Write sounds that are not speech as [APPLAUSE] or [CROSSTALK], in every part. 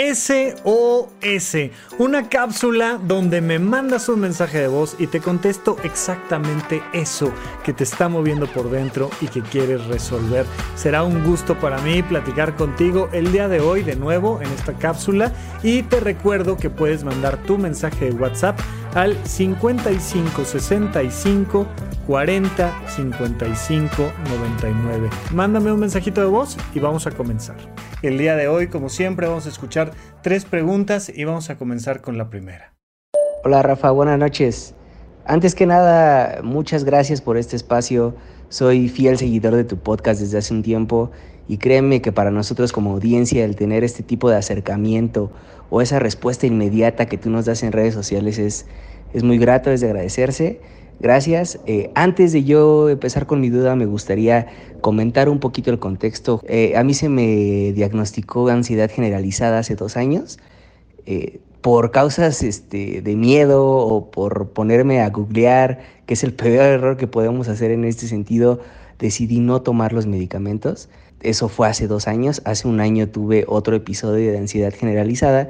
SOS, una cápsula donde me mandas un mensaje de voz y te contesto exactamente eso que te está moviendo por dentro y que quieres resolver. Será un gusto para mí platicar contigo el día de hoy de nuevo en esta cápsula y te recuerdo que puedes mandar tu mensaje de WhatsApp al 5565 40 55 99. Mándame un mensajito de voz y vamos a comenzar. El día de hoy, como siempre, vamos a escuchar tres preguntas y vamos a comenzar con la primera. Hola Rafa, buenas noches. Antes que nada, muchas gracias por este espacio. Soy fiel seguidor de tu podcast desde hace un tiempo y créeme que para nosotros como audiencia el tener este tipo de acercamiento o esa respuesta inmediata que tú nos das en redes sociales es, es muy grato, es de agradecerse. Gracias. Eh, antes de yo empezar con mi duda, me gustaría comentar un poquito el contexto. Eh, a mí se me diagnosticó ansiedad generalizada hace dos años. Eh, por causas este, de miedo o por ponerme a googlear, que es el [LAUGHS] peor error que podemos hacer en este sentido, decidí no tomar los medicamentos. Eso fue hace dos años. Hace un año tuve otro episodio de ansiedad generalizada.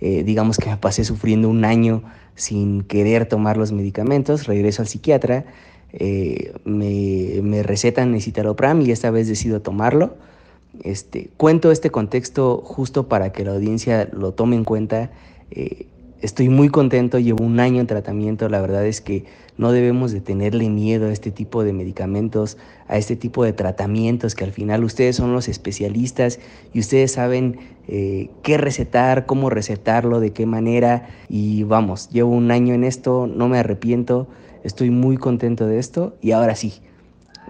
Digamos que me pasé sufriendo un año sin querer tomar los medicamentos, regreso al psiquiatra, eh, me, me, recetan citalopram y esta vez decido tomarlo. Este, cuento este contexto justo para que la audiencia lo tome en cuenta. Eh, estoy muy contento, llevo un año en tratamiento, la verdad es que no debemos de tenerle miedo a este tipo de medicamentos, a este tipo de tratamientos, que al final ustedes son los especialistas y ustedes saben eh, qué recetar, cómo recetarlo, de qué manera. Y vamos, llevo un año en esto, no me arrepiento, estoy muy contento de esto. Y ahora sí,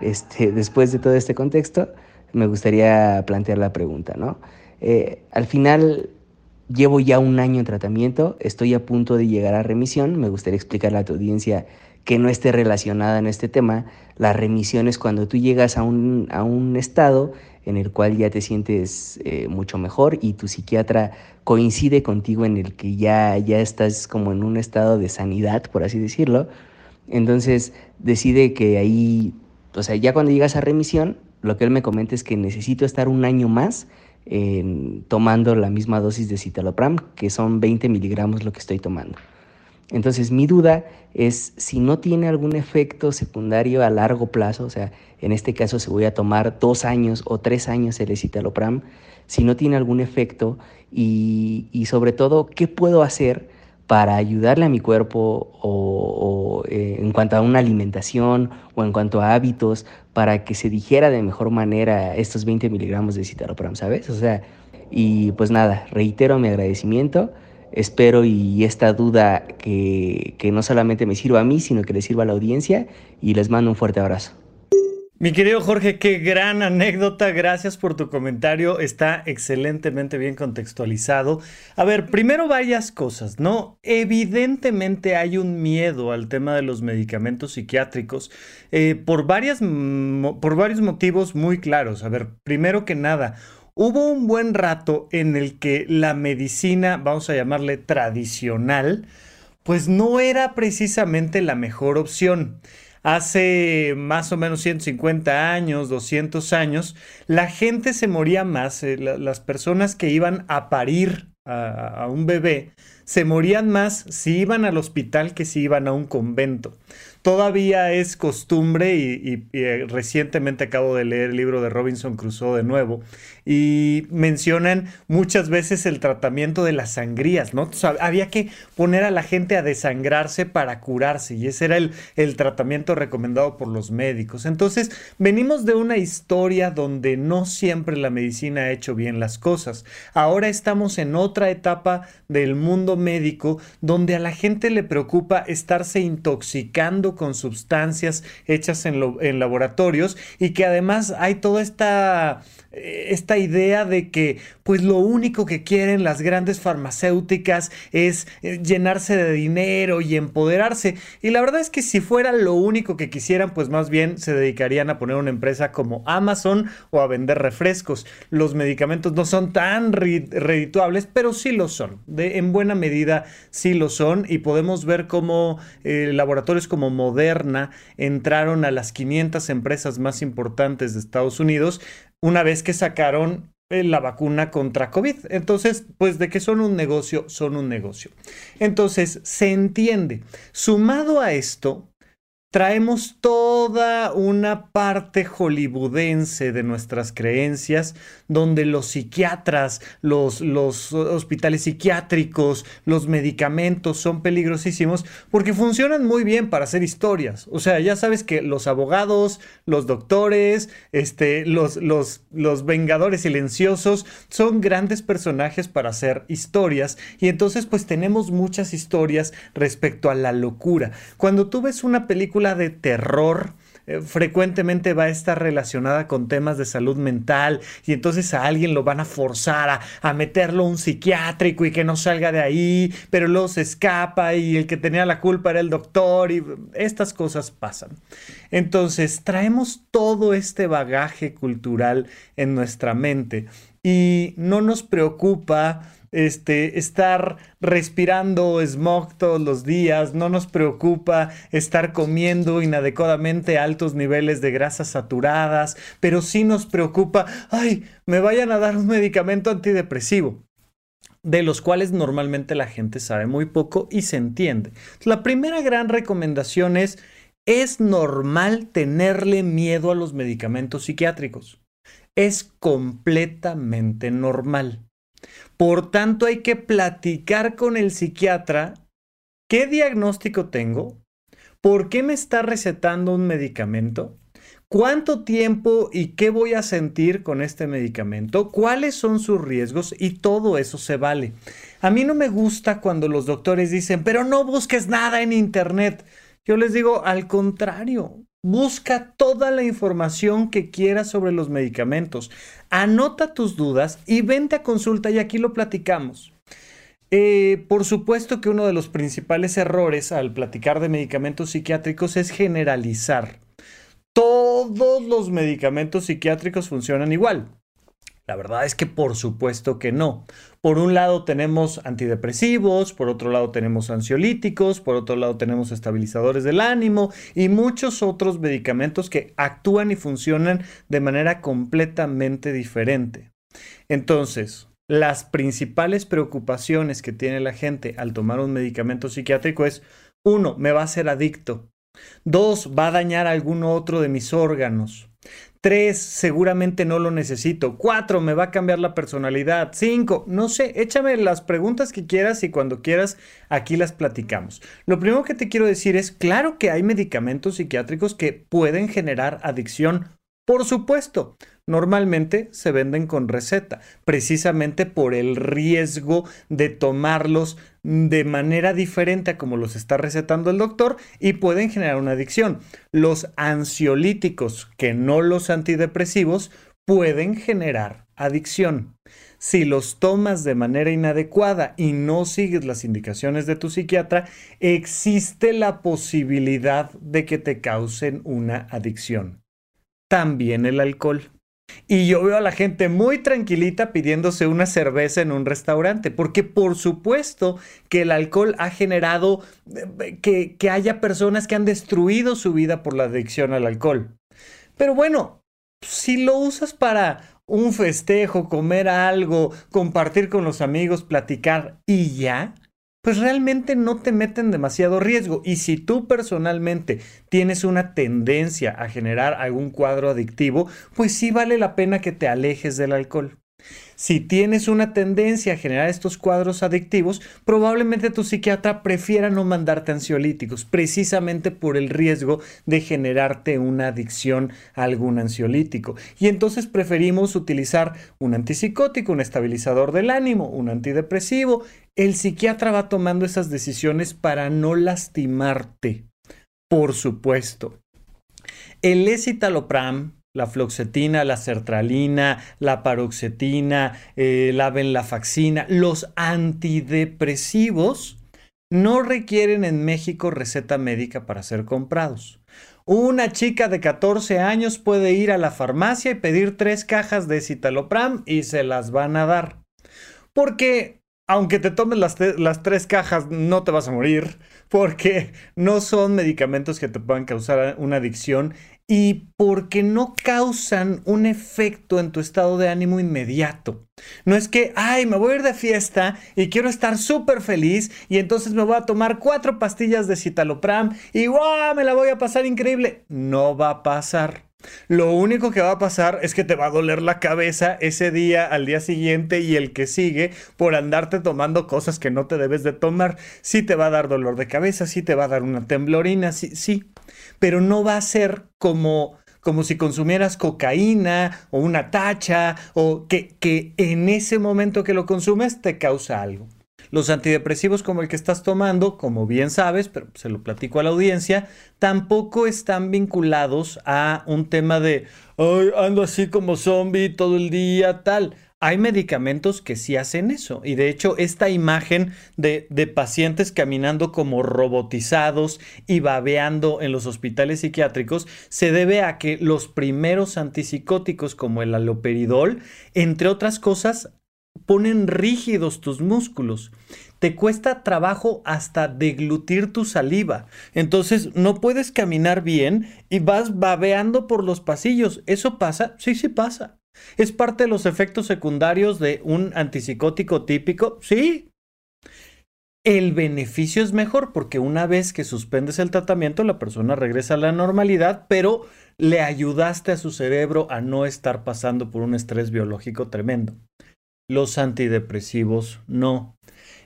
este, [LAUGHS] después de todo este contexto, me gustaría plantear la pregunta, ¿no? Eh, al final llevo ya un año en tratamiento, estoy a punto de llegar a remisión, me gustaría explicarle a tu audiencia que no esté relacionada en este tema. La remisión es cuando tú llegas a un, a un estado en el cual ya te sientes eh, mucho mejor y tu psiquiatra coincide contigo en el que ya, ya estás como en un estado de sanidad, por así decirlo. Entonces decide que ahí, o sea, ya cuando llegas a remisión, lo que él me comenta es que necesito estar un año más tomando la misma dosis de citalopram, que son 20 miligramos lo que estoy tomando. Entonces mi duda es si no tiene algún efecto secundario a largo plazo, o sea, en este caso se voy a tomar dos años o tres años el escitalopram, si no tiene algún efecto y, sobre todo, ¿qué puedo hacer para ayudarle a mi cuerpo o, eh, en cuanto a una alimentación o en cuanto a hábitos para que se dijera de mejor manera estos 20 miligramos de citalopram, ¿sabes? O sea, y pues nada, reitero mi agradecimiento espero y esta duda que, no solamente me sirva a mí, sino que le sirva a la audiencia y les mando un fuerte abrazo. Mi querido Jorge, qué gran anécdota, gracias por tu comentario, está excelentemente bien contextualizado. A ver, primero varias cosas, ¿no? Evidentemente hay un miedo al tema de los medicamentos psiquiátricos eh, por, varias, por varios motivos muy claros. A ver, primero que nada, Hubo un buen rato en el que la medicina, vamos a llamarle tradicional, pues no era precisamente la mejor opción. Hace más o menos 150 años, 200 años, la gente se moría más, eh, las personas que iban a parir a, un bebé, se morían más si iban al hospital que si iban a un convento todavía es costumbre y, eh, recientemente acabo de leer el libro de Robinson Crusoe de nuevo y mencionan muchas veces el tratamiento de las sangrías, ¿no? había que poner a la gente a desangrarse para curarse y ese era el, el tratamiento recomendado por los médicos. Entonces, venimos de una historia donde no siempre la medicina ha hecho bien las cosas. Ahora estamos en otra etapa del mundo médico donde a la gente le preocupa estarse intoxicando con sustancias hechas en, laboratorios y que además hay toda esta eh, esta idea de que pues lo único que quieren las grandes farmacéuticas es eh, llenarse de dinero y empoderarse. Y la verdad es que si fuera lo único que quisieran, pues más bien se dedicarían a poner una empresa como Amazon o a vender refrescos. Los medicamentos no son tan redituables, pero sí lo son. En buena medida sí lo son y podemos ver cómo eh, laboratorios como Moderna entraron a las 500 empresas más importantes de Estados Unidos una vez que sacaron eh, la vacuna contra COVID. Entonces, pues de que son un negocio, son un negocio. Entonces, se entiende. Sumado a esto, traemos toda una parte hollywoodense de nuestras creencias, donde los psiquiatras, los, hospitales psiquiátricos, los medicamentos son peligrosísimos porque funcionan muy bien para hacer historias. O sea, ya sabes que los abogados, los doctores, este, los, los, los vengadores silenciosos son grandes personajes para hacer historias y entonces pues tenemos muchas historias respecto a la locura. Cuando tú ves una película de terror eh, frecuentemente va a estar relacionada con temas de salud mental y entonces a alguien lo van a forzar a, meterlo a un psiquiátrico y que no salga de ahí, pero luego se escapa y el que tenía la culpa era el doctor y estas cosas pasan. Entonces traemos todo este bagaje cultural en nuestra mente y no nos preocupa este, estar respirando smog todos los días, no nos preocupa estar comiendo inadecuadamente altos niveles de grasas saturadas, pero sí nos preocupa, ay, me vayan a dar un medicamento antidepresivo de los cuales normalmente la gente sabe muy poco y se entiende. La primera gran recomendación es, es normal tenerle miedo a los medicamentos psiquiátricos. Es completamente normal. Por tanto, hay que platicar con el psiquiatra qué diagnóstico tengo, por qué me está recetando un medicamento, cuánto tiempo y qué voy a sentir con este medicamento, cuáles son sus riesgos y todo eso se vale. A mí no me gusta cuando los doctores dicen, pero no busques nada en Internet. Yo les digo, al contrario, Busca toda la información que quieras sobre los medicamentos. Anota tus dudas y vente a consulta y aquí lo platicamos. Eh, por supuesto que uno de los principales errores al platicar de medicamentos psiquiátricos es generalizar. Todos los medicamentos psiquiátricos funcionan igual. La verdad es que por supuesto que no. Por un lado tenemos antidepresivos, por otro lado tenemos ansiolíticos, por otro lado tenemos estabilizadores del ánimo y muchos otros medicamentos que actúan y funcionan de manera completamente diferente. Entonces, las principales preocupaciones que tiene la gente al tomar un medicamento psiquiátrico es, uno, me va a hacer adicto. Dos, va a dañar algún otro de mis órganos. Tres, seguramente no lo necesito. Cuatro, me va a cambiar la personalidad. Cinco, no sé, échame las preguntas que quieras y cuando quieras aquí las platicamos. Lo primero que te quiero decir es, claro que hay medicamentos psiquiátricos que pueden generar adicción. Por supuesto, normalmente se venden con receta, precisamente por el riesgo de tomarlos de manera diferente a como los está recetando el doctor y pueden generar una adicción. Los ansiolíticos, que no los antidepresivos, pueden generar adicción. Si los tomas de manera inadecuada y no sigues las indicaciones de tu psiquiatra, existe la posibilidad de que te causen una adicción. También el alcohol. Y yo veo a la gente muy tranquilita pidiéndose una cerveza en un restaurante, porque por supuesto que el alcohol ha generado eh, que, que haya personas que han destruido su vida por la adicción al alcohol. Pero bueno, si lo usas para un festejo, comer algo, compartir con los amigos, platicar y ya, pues realmente no te meten demasiado riesgo. Y si tú personalmente tienes una tendencia a generar algún cuadro adictivo, pues sí vale la pena que te alejes del alcohol. Si tienes una tendencia a generar estos cuadros adictivos, probablemente tu psiquiatra prefiera no mandarte ansiolíticos, precisamente por el riesgo de generarte una adicción a algún ansiolítico. Y entonces preferimos utilizar un antipsicótico, un estabilizador del ánimo, un antidepresivo. El psiquiatra va tomando esas decisiones para no lastimarte. Por supuesto. El escitalopram la floxetina, la sertralina, la paroxetina, eh, la venlafaxina, los antidepresivos no requieren en México receta médica para ser comprados. Una chica de 14 años puede ir a la farmacia y pedir tres cajas de citalopram y se las van a dar. Porque aunque te tomes las, tres cajas, no te vas a morir, porque no son medicamentos que te puedan causar una adicción y porque no causan un efecto en tu estado de ánimo inmediato. No es que, ay, me voy a ir de fiesta y quiero estar súper feliz y entonces me voy a tomar cuatro pastillas de citalopram y ¡wow! me la voy a pasar increíble. No va a pasar. Lo único que va a pasar es que te va a doler la cabeza ese día, al día siguiente y el que sigue por andarte tomando cosas que no te debes de tomar. Sí te va a dar dolor de cabeza, sí te va a dar una temblorina, sí, sí pero no va a ser como, como si consumieras cocaína o una tacha o que, que en ese momento que lo consumes te causa algo. Los antidepresivos como el que estás tomando, como bien sabes, pero se lo platico a la audiencia, tampoco están vinculados a un tema de, ando así como zombie todo el día, tal. Hay medicamentos que sí hacen eso. Y de hecho, esta imagen de, pacientes caminando como robotizados y babeando en los hospitales psiquiátricos se debe a que los primeros antipsicóticos como el aloperidol, entre otras cosas, ponen rígidos tus músculos. Te cuesta trabajo hasta deglutir tu saliva. Entonces no puedes caminar bien y vas babeando por los pasillos. ¿Eso pasa? Sí, sí pasa. ¿Es parte de los efectos secundarios de un antipsicótico típico? Sí. El beneficio es mejor porque una vez que suspendes el tratamiento, la persona regresa a la normalidad, pero le ayudaste a su cerebro a no estar pasando por un estrés biológico tremendo. Los antidepresivos no.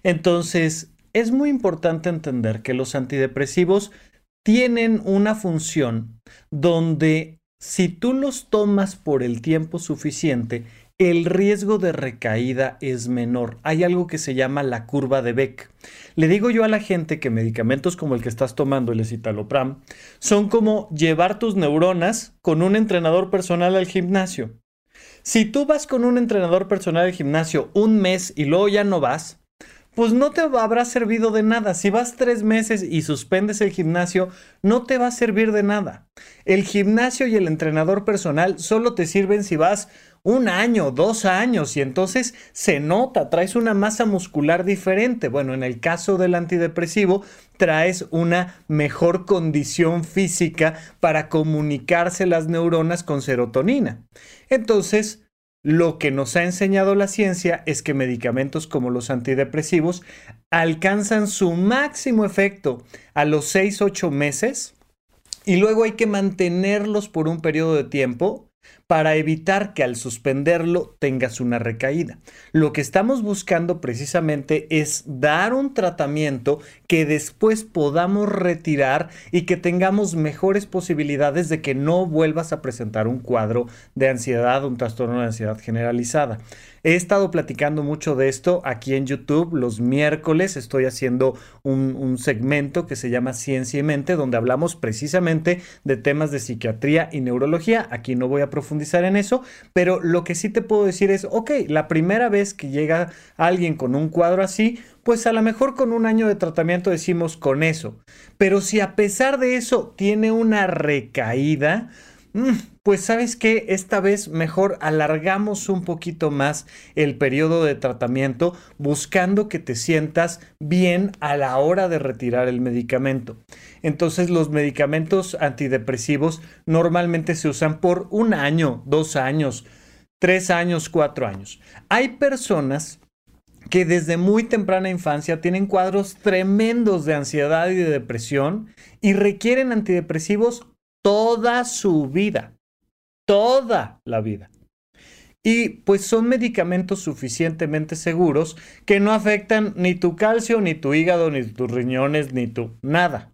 Entonces, es muy importante entender que los antidepresivos tienen una función donde si tú los tomas por el tiempo suficiente, el riesgo de recaída es menor. Hay algo que se llama la curva de Beck. Le digo yo a la gente que medicamentos como el que estás tomando, el escitalopram, son como llevar tus neuronas con un entrenador personal al gimnasio. Si tú vas con un entrenador personal al gimnasio un mes y luego ya no vas, pues no te habrá servido de nada. Si vas tres meses y suspendes el gimnasio, no te va a servir de nada. El gimnasio y el entrenador personal solo te sirven si vas un año, dos años y entonces se nota, traes una masa muscular diferente. Bueno, en el caso del antidepresivo, traes una mejor condición física para comunicarse las neuronas con serotonina. Entonces, lo que nos ha enseñado la ciencia es que medicamentos como los antidepresivos alcanzan su máximo efecto a los 6-8 meses y luego hay que mantenerlos por un periodo de tiempo para evitar que al suspenderlo tengas una recaída. Lo que estamos buscando precisamente es dar un tratamiento que después podamos retirar y que tengamos mejores posibilidades de que no vuelvas a presentar un cuadro de ansiedad, un trastorno de ansiedad generalizada. He estado platicando mucho de esto aquí en YouTube. Los miércoles estoy haciendo un, segmento que se llama Ciencia y Mente, donde hablamos precisamente de temas de psiquiatría y neurología. Aquí no voy a profundizar en eso, pero lo que sí te puedo decir es, ok, la primera vez que llega alguien con un cuadro así, pues a lo mejor con un año de tratamiento decimos con eso. Pero si a pesar de eso tiene una recaída, Mm, pues sabes que esta vez mejor alargamos un poquito más el periodo de tratamiento buscando que te sientas bien a la hora de retirar el medicamento. Entonces los medicamentos antidepresivos normalmente se usan por un año, dos años, tres años, cuatro años. Hay personas que desde muy temprana infancia tienen cuadros tremendos de ansiedad y de depresión y requieren antidepresivos toda su vida, toda la vida. Y pues son medicamentos suficientemente seguros que no afectan ni tu calcio, ni tu hígado, ni tus riñones, ni tu nada.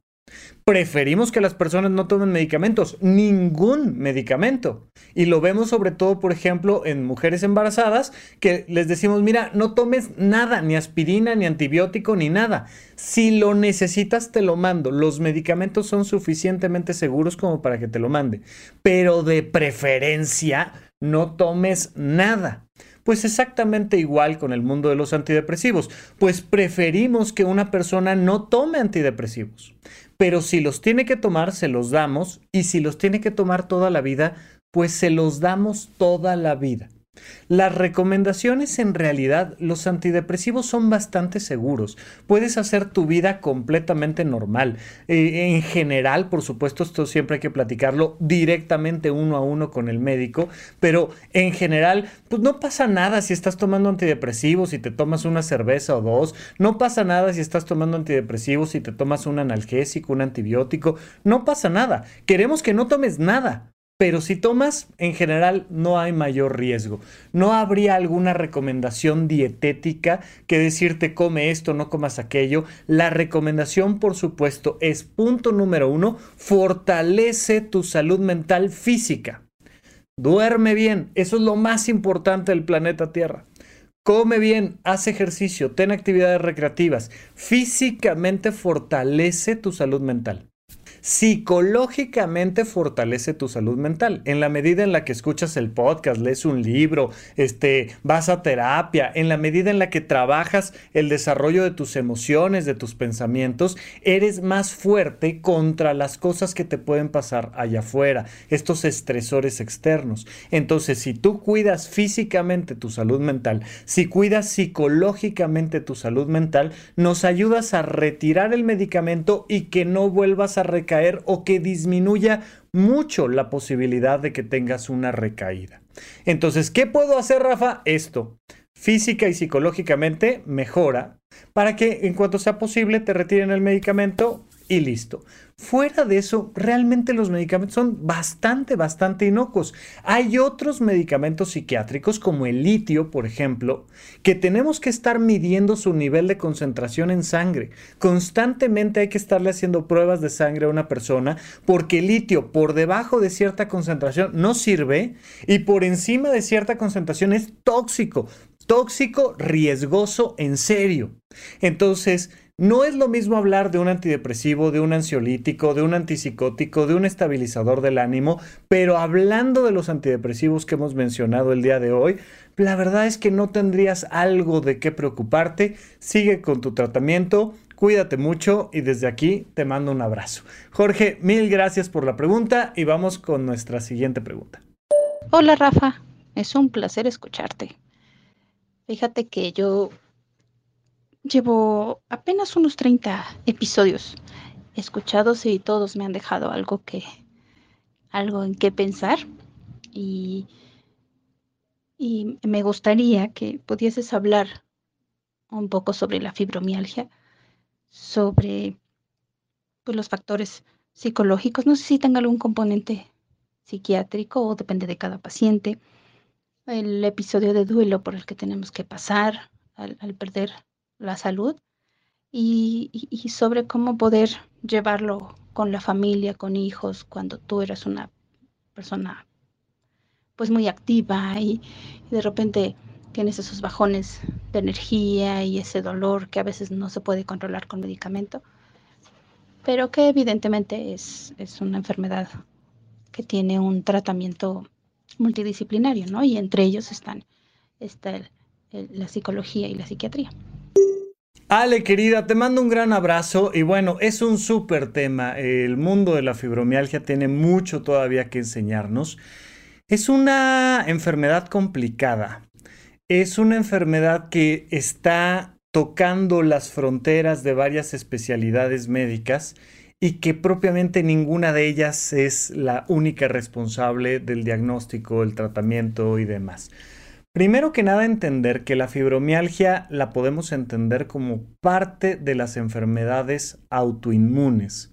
Preferimos que las personas no tomen medicamentos, ningún medicamento. Y lo vemos sobre todo, por ejemplo, en mujeres embarazadas, que les decimos, mira, no tomes nada, ni aspirina, ni antibiótico, ni nada. Si lo necesitas, te lo mando. Los medicamentos son suficientemente seguros como para que te lo mande. Pero de preferencia, no tomes nada. Pues exactamente igual con el mundo de los antidepresivos, pues preferimos que una persona no tome antidepresivos pero si los tiene que tomar, se los damos, y si los tiene que tomar toda la vida, pues se los damos toda la vida. Las recomendaciones en realidad, los antidepresivos son bastante seguros. Puedes hacer tu vida completamente normal. Eh, en general, por supuesto, esto siempre hay que platicarlo directamente uno a uno con el médico, pero en general, pues no pasa nada si estás tomando antidepresivos y te tomas una cerveza o dos. No pasa nada si estás tomando antidepresivos y te tomas un analgésico, un antibiótico. No pasa nada. Queremos que no tomes nada. Pero si tomas, en general no hay mayor riesgo. No habría alguna recomendación dietética que decirte come esto, no comas aquello. La recomendación, por supuesto, es punto número uno, fortalece tu salud mental física. Duerme bien, eso es lo más importante del planeta Tierra. Come bien, haz ejercicio, ten actividades recreativas. Físicamente fortalece tu salud mental psicológicamente fortalece tu salud mental. En la medida en la que escuchas el podcast, lees un libro, este, vas a terapia, en la medida en la que trabajas el desarrollo de tus emociones, de tus pensamientos, eres más fuerte contra las cosas que te pueden pasar allá afuera, estos estresores externos. Entonces, si tú cuidas físicamente tu salud mental, si cuidas psicológicamente tu salud mental, nos ayudas a retirar el medicamento y que no vuelvas a recaer o que disminuya mucho la posibilidad de que tengas una recaída. Entonces, ¿qué puedo hacer, Rafa? Esto. Física y psicológicamente mejora para que en cuanto sea posible te retiren el medicamento y listo. Fuera de eso, realmente los medicamentos son bastante, bastante inocuos. Hay otros medicamentos psiquiátricos como el litio, por ejemplo, que tenemos que estar midiendo su nivel de concentración en sangre. Constantemente hay que estarle haciendo pruebas de sangre a una persona porque el litio por debajo de cierta concentración no sirve y por encima de cierta concentración es tóxico. Tóxico, riesgoso, en serio. Entonces, no es lo mismo hablar de un antidepresivo, de un ansiolítico, de un antipsicótico, de un estabilizador del ánimo, pero hablando de los antidepresivos que hemos mencionado el día de hoy, la verdad es que no tendrías algo de qué preocuparte. Sigue con tu tratamiento, cuídate mucho y desde aquí te mando un abrazo. Jorge, mil gracias por la pregunta y vamos con nuestra siguiente pregunta. Hola Rafa, es un placer escucharte. Fíjate que yo Llevo apenas unos 30 episodios escuchados y todos me han dejado algo que algo en qué pensar y, y me gustaría que pudieses hablar un poco sobre la fibromialgia, sobre pues, los factores psicológicos. No sé si tenga algún componente psiquiátrico o depende de cada paciente. El episodio de duelo por el que tenemos que pasar al, al perder la salud y, sobre cómo poder llevarlo con la familia, con hijos, cuando tú eras una persona pues muy activa y, de repente tienes esos bajones de energía y ese dolor que a veces no se puede controlar con medicamento, pero que evidentemente es, es una enfermedad que tiene un tratamiento multidisciplinario, ¿no? Y entre ellos están está la psicología y la psiquiatría. Ale, querida, te mando un gran abrazo y bueno, es un súper tema. El mundo de la fibromialgia tiene mucho todavía que enseñarnos. Es una enfermedad complicada. Es una enfermedad que está tocando las fronteras de varias especialidades médicas y que propiamente ninguna de ellas es la única responsable del diagnóstico, el tratamiento y demás. Primero que nada entender que la fibromialgia la podemos entender como parte de las enfermedades autoinmunes.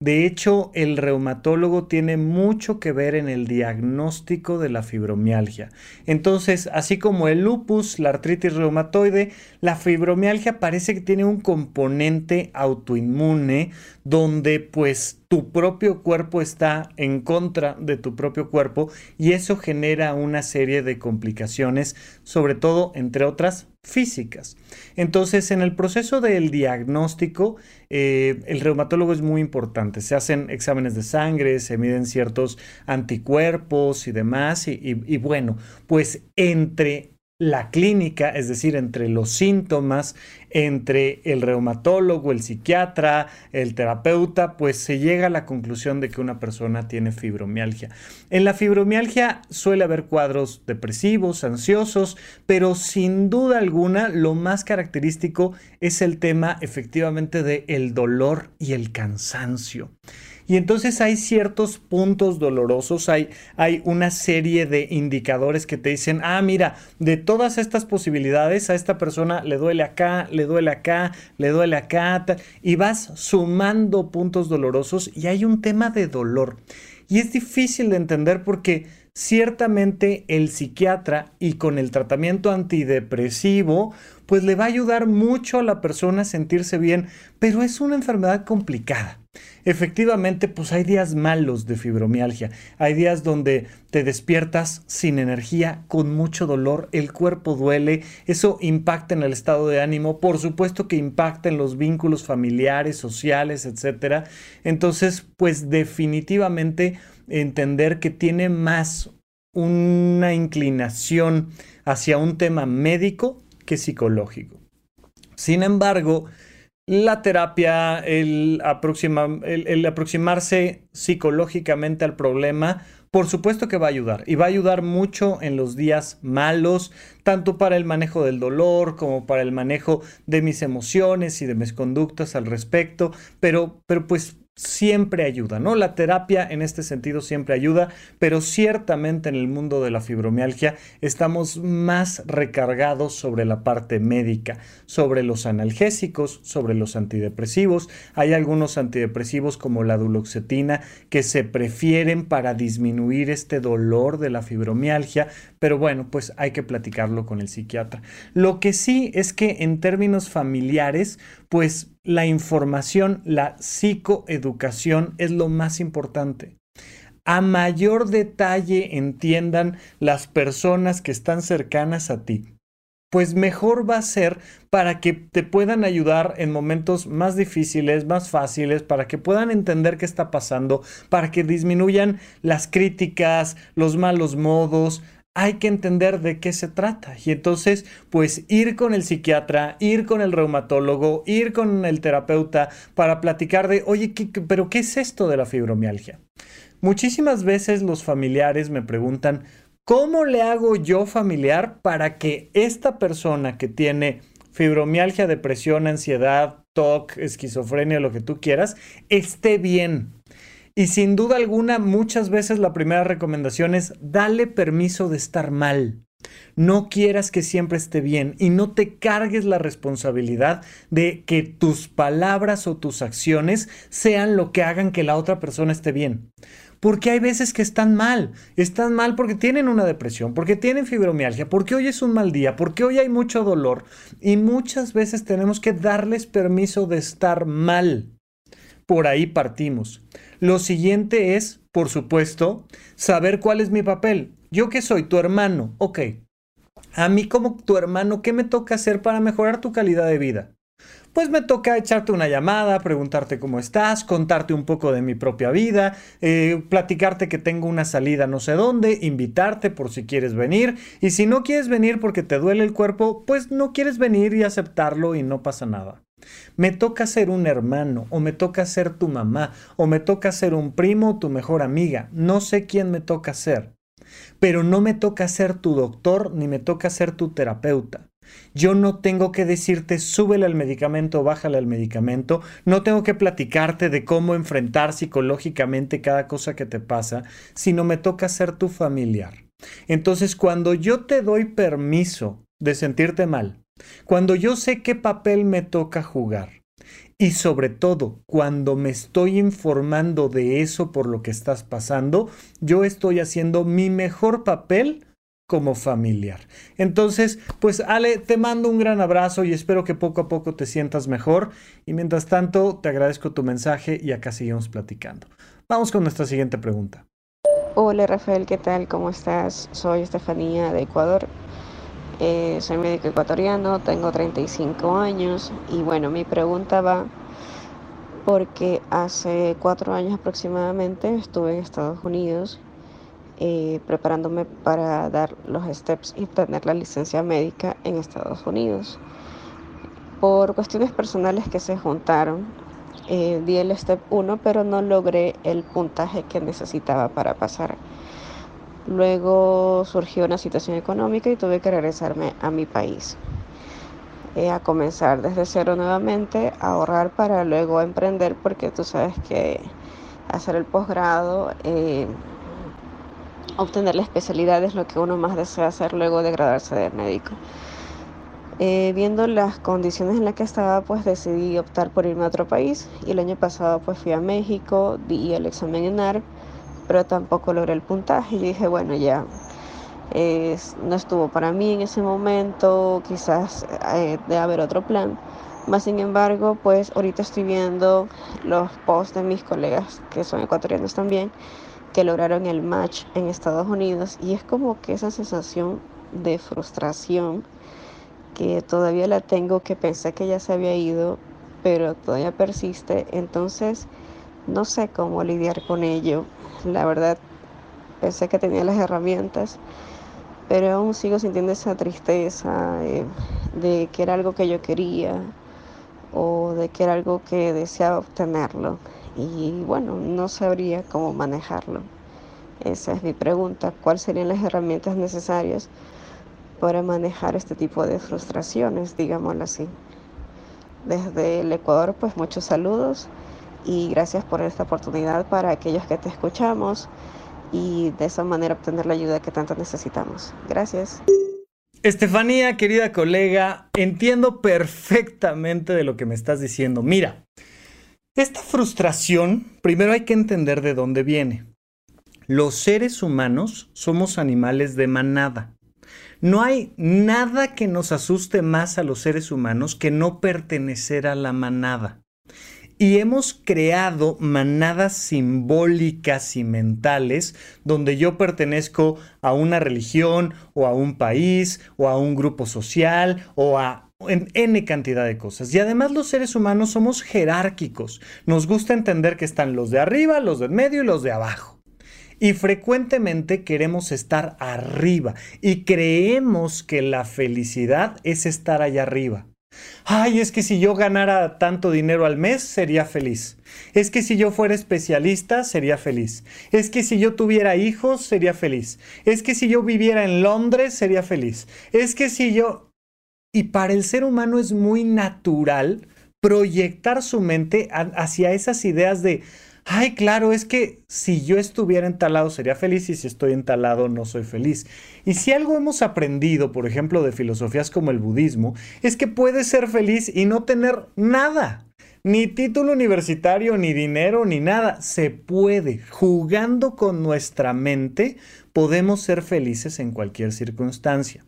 De hecho, el reumatólogo tiene mucho que ver en el diagnóstico de la fibromialgia. Entonces, así como el lupus, la artritis reumatoide, la fibromialgia parece que tiene un componente autoinmune donde pues tu propio cuerpo está en contra de tu propio cuerpo y eso genera una serie de complicaciones, sobre todo, entre otras, físicas. Entonces, en el proceso del diagnóstico, eh, el reumatólogo es muy importante. Se hacen exámenes de sangre, se miden ciertos anticuerpos y demás. Y, y bueno, pues entre la clínica, es decir, entre los síntomas, entre el reumatólogo, el psiquiatra, el terapeuta, pues se llega a la conclusión de que una persona tiene fibromialgia. En la fibromialgia suele haber cuadros depresivos, ansiosos, pero sin duda alguna lo más característico es el tema efectivamente de el dolor y el cansancio. Y entonces hay ciertos puntos dolorosos, hay, hay una serie de indicadores que te dicen, ah, mira, de todas estas posibilidades a esta persona le duele acá, le duele acá, le duele acá, y vas sumando puntos dolorosos y hay un tema de dolor. Y es difícil de entender porque ciertamente el psiquiatra y con el tratamiento antidepresivo, pues le va a ayudar mucho a la persona a sentirse bien, pero es una enfermedad complicada. Efectivamente, pues hay días malos de fibromialgia. Hay días donde te despiertas sin energía, con mucho dolor, el cuerpo duele, eso impacta en el estado de ánimo, por supuesto que impacta en los vínculos familiares, sociales, etc. Entonces, pues definitivamente entender que tiene más una inclinación hacia un tema médico que psicológico. Sin embargo, la terapia, el, el, aproximarse psicológicamente al problema, por supuesto que va a ayudar y va a ayudar mucho en los días malos, tanto para el manejo del dolor como para el manejo de mis emociones y de mis conductas al respecto, pero, pero pues siempre ayuda, ¿no? La terapia en este sentido siempre ayuda, pero ciertamente en el mundo de la fibromialgia estamos más recargados sobre la parte médica, sobre los analgésicos, sobre los antidepresivos. Hay algunos antidepresivos como la duloxetina que se prefieren para disminuir este dolor de la fibromialgia, pero bueno, pues hay que platicarlo con el psiquiatra. Lo que sí es que en términos familiares, pues la información, la psicoeducación es lo más importante. A mayor detalle entiendan las personas que están cercanas a ti, pues mejor va a ser para que te puedan ayudar en momentos más difíciles, más fáciles, para que puedan entender qué está pasando, para que disminuyan las críticas, los malos modos, hay que entender de qué se trata. Y entonces, pues ir con el psiquiatra, ir con el reumatólogo, ir con el terapeuta para platicar de, oye, pero ¿qué es esto de la fibromialgia? Muchísimas veces los familiares me preguntan, ¿cómo le hago yo familiar para que esta persona que tiene fibromialgia, depresión, ansiedad, TOC, esquizofrenia, lo que tú quieras, esté bien? Y sin duda alguna, muchas veces la primera recomendación es dale permiso de estar mal. No quieras que siempre esté bien y no te cargues la responsabilidad de que tus palabras o tus acciones sean lo que hagan que la otra persona esté bien. Porque hay veces que están mal. Están mal porque tienen una depresión, porque tienen fibromialgia, porque hoy es un mal día, porque hoy hay mucho dolor. Y muchas veces tenemos que darles permiso de estar mal. Por ahí partimos. Lo siguiente es, por supuesto, saber cuál es mi papel. Yo que soy tu hermano, ok. A mí como tu hermano, ¿qué me toca hacer para mejorar tu calidad de vida? Pues me toca echarte una llamada, preguntarte cómo estás, contarte un poco de mi propia vida, eh, platicarte que tengo una salida no sé dónde, invitarte por si quieres venir. Y si no quieres venir porque te duele el cuerpo, pues no quieres venir y aceptarlo y no pasa nada. Me toca ser un hermano, o me toca ser tu mamá, o me toca ser un primo o tu mejor amiga. No sé quién me toca ser. Pero no me toca ser tu doctor ni me toca ser tu terapeuta. Yo no tengo que decirte súbele al medicamento bájale al medicamento. No tengo que platicarte de cómo enfrentar psicológicamente cada cosa que te pasa, sino me toca ser tu familiar. Entonces, cuando yo te doy permiso de sentirte mal, cuando yo sé qué papel me toca jugar y sobre todo cuando me estoy informando de eso por lo que estás pasando, yo estoy haciendo mi mejor papel como familiar. Entonces, pues Ale, te mando un gran abrazo y espero que poco a poco te sientas mejor. Y mientras tanto, te agradezco tu mensaje y acá seguimos platicando. Vamos con nuestra siguiente pregunta. Hola Rafael, ¿qué tal? ¿Cómo estás? Soy Estefanía de Ecuador eh, soy médico ecuatoriano, tengo 35 años y bueno, mi pregunta va porque hace cuatro años aproximadamente estuve en Estados Unidos eh, preparándome para dar los steps y tener la licencia médica en Estados Unidos. Por cuestiones personales que se juntaron, eh, di el step 1, pero no logré el puntaje que necesitaba para pasar. Luego surgió una situación económica y tuve que regresarme a mi país. Eh, a comenzar desde cero nuevamente, a ahorrar para luego emprender, porque tú sabes que hacer el posgrado, eh, obtener la especialidad es lo que uno más desea hacer luego de graduarse de médico. Eh, viendo las condiciones en las que estaba, pues decidí optar por irme a otro país y el año pasado pues fui a México, di el examen en ARP, pero tampoco logré el puntaje y dije, bueno, ya no estuvo para mí en ese momento, quizás eh, de haber otro plan. Más sin embargo, pues ahorita estoy viendo los posts de mis colegas que son ecuatorianos también, que lograron el match en Estados Unidos y es como que esa sensación de frustración que todavía la tengo, que pensé que ya se había ido, pero todavía persiste. Entonces, no sé cómo lidiar con ello. La verdad, pensé que tenía las herramientas, pero aún sigo sintiendo esa tristeza eh, de que era algo que yo quería o de que era algo que deseaba obtenerlo. Y bueno, no sabría cómo manejarlo. Esa es mi pregunta. ¿Cuáles serían las herramientas necesarias para manejar este tipo de frustraciones, digámoslo así? Desde el Ecuador, pues muchos saludos y gracias por esta oportunidad para aquellos que te escuchamos y de esa manera obtener la ayuda que tanto necesitamos. Gracias. Estefanía, querida colega, entiendo perfectamente de lo que me estás diciendo. Mira, esta frustración, primero hay que entender de dónde viene. Los seres humanos somos animales de manada. No hay nada que nos asuste más a los seres humanos que no pertenecer a la manada. Y hemos creado manadas simbólicas y mentales donde yo pertenezco a una religión o a un país o a un grupo social o a N cantidad de cosas. Y además los seres humanos somos jerárquicos. Nos gusta entender que están los de arriba, los de medio y los de abajo. Y frecuentemente queremos estar arriba y creemos que la felicidad es estar allá arriba. Ay, es que si yo ganara tanto dinero al mes, sería feliz. Es que si yo fuera especialista, sería feliz. Es que si yo tuviera hijos, sería feliz. Es que si yo viviera en Londres, sería feliz. Es que si yo... Y para el ser humano es muy natural proyectar su mente hacia esas ideas de, ay, claro, es que si yo estuviera entalado sería feliz y si estoy entalado no soy feliz. Y si algo hemos aprendido, por ejemplo, de filosofías como el budismo, es que puedes ser feliz y no tener nada. Ni título universitario, ni dinero, ni nada. Se puede. Jugando con nuestra mente, podemos ser felices en cualquier circunstancia.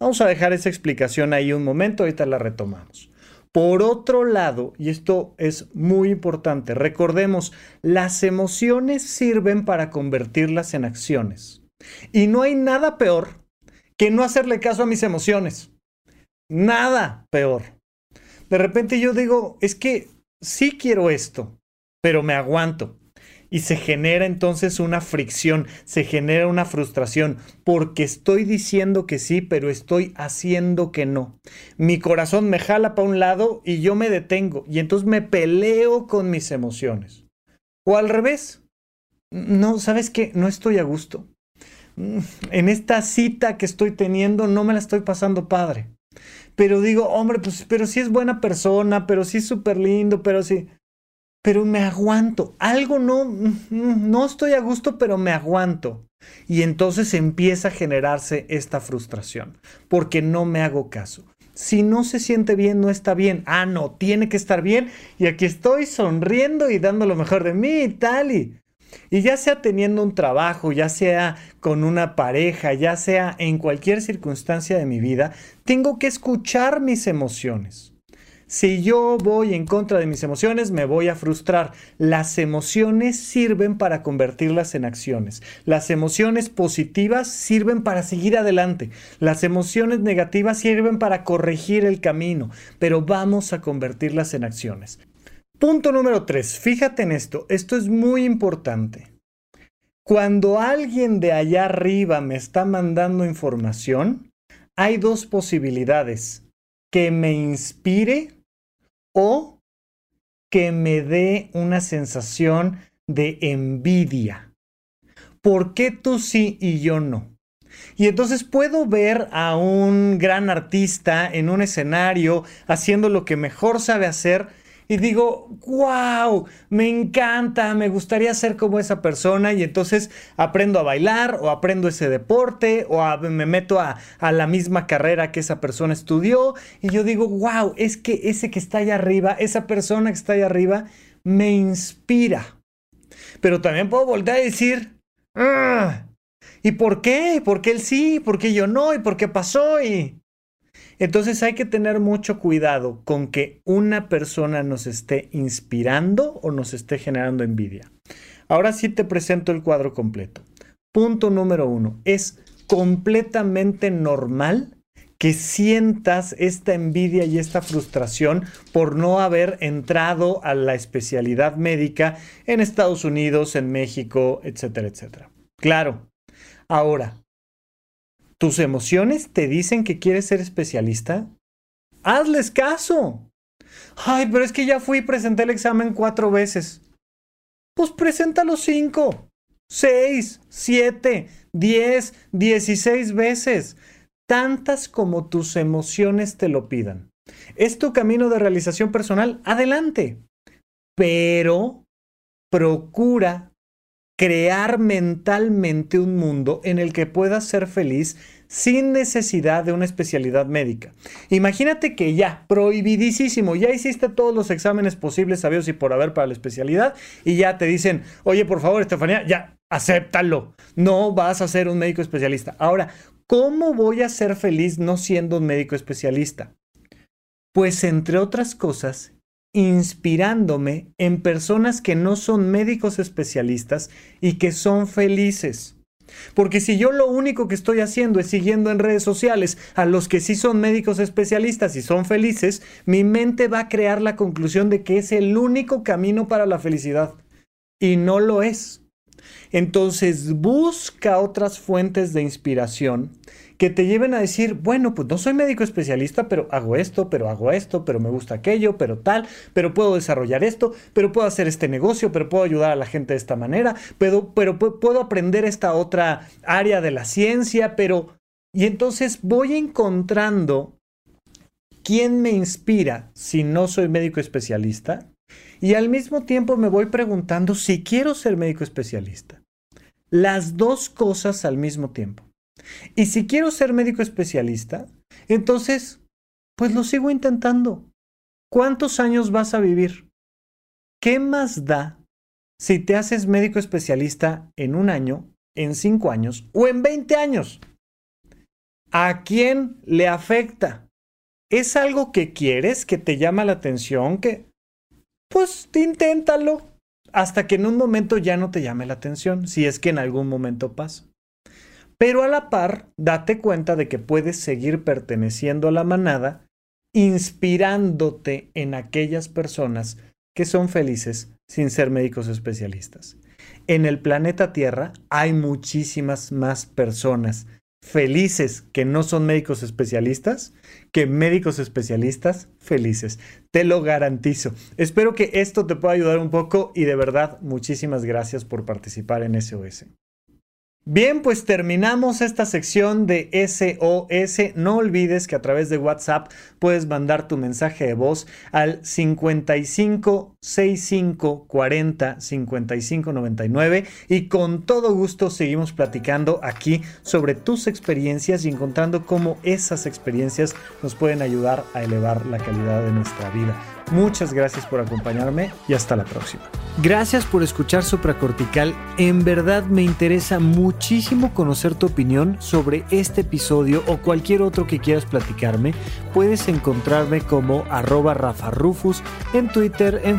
Vamos a dejar esa explicación ahí un momento, ahorita la retomamos. Por otro lado, y esto es muy importante, recordemos, las emociones sirven para convertirlas en acciones. Y no hay nada peor que no hacerle caso a mis emociones. Nada peor. De repente yo digo, es que sí quiero esto, pero me aguanto y se genera entonces una fricción, se genera una frustración, porque estoy diciendo que sí, pero estoy haciendo que no. Mi corazón me jala para un lado y yo me detengo y entonces me peleo con mis emociones. O al revés. No, ¿sabes qué? No estoy a gusto. En esta cita que estoy teniendo no me la estoy pasando padre. Pero digo, hombre, pues, pero sí es buena persona, pero sí es súper lindo, pero sí pero me aguanto. Algo no, no estoy a gusto, pero me aguanto. Y entonces empieza a generarse esta frustración, porque no me hago caso. Si no se siente bien, no está bien. Ah, no, tiene que estar bien. Y aquí estoy sonriendo y dando lo mejor de mí tal. Y, y ya sea teniendo un trabajo, ya sea con una pareja, ya sea en cualquier circunstancia de mi vida, tengo que escuchar mis emociones. Si yo voy en contra de mis emociones, me voy a frustrar. Las emociones sirven para convertirlas en acciones. Las emociones positivas sirven para seguir adelante. Las emociones negativas sirven para corregir el camino, pero vamos a convertirlas en acciones. Punto número 3. Fíjate en esto. Esto es muy importante. Cuando alguien de allá arriba me está mandando información, hay dos posibilidades. Que me inspire o que me dé una sensación de envidia. ¿Por qué tú sí y yo no? Y entonces puedo ver a un gran artista en un escenario haciendo lo que mejor sabe hacer y digo, wow, me encanta, me gustaría ser como esa persona y entonces aprendo a bailar o aprendo ese deporte o me meto a, a, la misma carrera que esa persona estudió y yo digo, wow, es que ese que está allá arriba, esa persona que está allá arriba, me inspira. Pero también puedo volver a decir, ah, ¿y por qué? ¿Por qué él sí? ¿Por qué yo no? ¿Y por qué pasó? Y entonces hay que tener mucho cuidado con que una persona nos esté inspirando o nos esté generando envidia. Ahora sí te presento el cuadro completo. Punto número uno. Es completamente normal que sientas esta envidia y esta frustración por no haber entrado a la especialidad médica en Estados Unidos, en México, etcétera, etcétera. Claro. Ahora, ¿Tus emociones te dicen que quieres ser especialista? Hazles caso. Ay, pero es que ya fui y presenté el examen cuatro veces. Pues preséntalo cinco, seis, siete, diez, dieciséis veces. Tantas como tus emociones te lo pidan. ¿Es tu camino de realización personal? Adelante. Pero procura crear mentalmente un mundo en el que puedas ser feliz sin necesidad de una especialidad médica. Imagínate que ya, prohibidísimo, ya hiciste todos los exámenes posibles, sabios y por haber para la especialidad y ya te dicen, oye, por favor, Estefanía, ya, acéptalo, no vas a ser un médico especialista. Ahora, ¿cómo voy a ser feliz no siendo un médico especialista? Pues entre otras cosas, inspirándome en personas que no son médicos especialistas y que son felices. Porque si yo lo único que estoy haciendo es siguiendo en redes sociales a los que sí son médicos especialistas y son felices, mi mente va a crear la conclusión de que es el único camino para la felicidad. Y no lo es. Entonces busca otras fuentes de inspiración que te lleven a decir, bueno, pues no soy médico especialista, pero hago esto, pero hago esto, pero me gusta aquello, pero tal, pero puedo desarrollar esto, pero puedo hacer este negocio, pero puedo ayudar a la gente de esta manera, pero, pero puedo aprender esta otra área de la ciencia, pero... Y entonces voy encontrando quién me inspira si no soy médico especialista y al mismo tiempo me voy preguntando si quiero ser médico especialista. Las dos cosas al mismo tiempo. Y si quiero ser médico especialista, entonces, pues lo sigo intentando. ¿Cuántos años vas a vivir? ¿Qué más da si te haces médico especialista en un año, en cinco años o en 20 años? ¿A quién le afecta? ¿Es algo que quieres, que te llama la atención, que... Pues inténtalo hasta que en un momento ya no te llame la atención, si es que en algún momento pasa. Pero a la par, date cuenta de que puedes seguir perteneciendo a la manada, inspirándote en aquellas personas que son felices sin ser médicos especialistas. En el planeta Tierra hay muchísimas más personas felices que no son médicos especialistas que médicos especialistas felices. Te lo garantizo. Espero que esto te pueda ayudar un poco y de verdad muchísimas gracias por participar en SOS. Bien, pues terminamos esta sección de SOS. No olvides que a través de WhatsApp puedes mandar tu mensaje de voz al 55 65 40 55 99 y con todo gusto seguimos platicando aquí sobre tus experiencias y encontrando cómo esas experiencias nos pueden ayudar a elevar la calidad de nuestra vida. Muchas gracias por acompañarme y hasta la próxima. Gracias por escuchar Supracortical. En verdad me interesa muchísimo conocer tu opinión sobre este episodio o cualquier otro que quieras platicarme. Puedes encontrarme como arroba en Twitter, en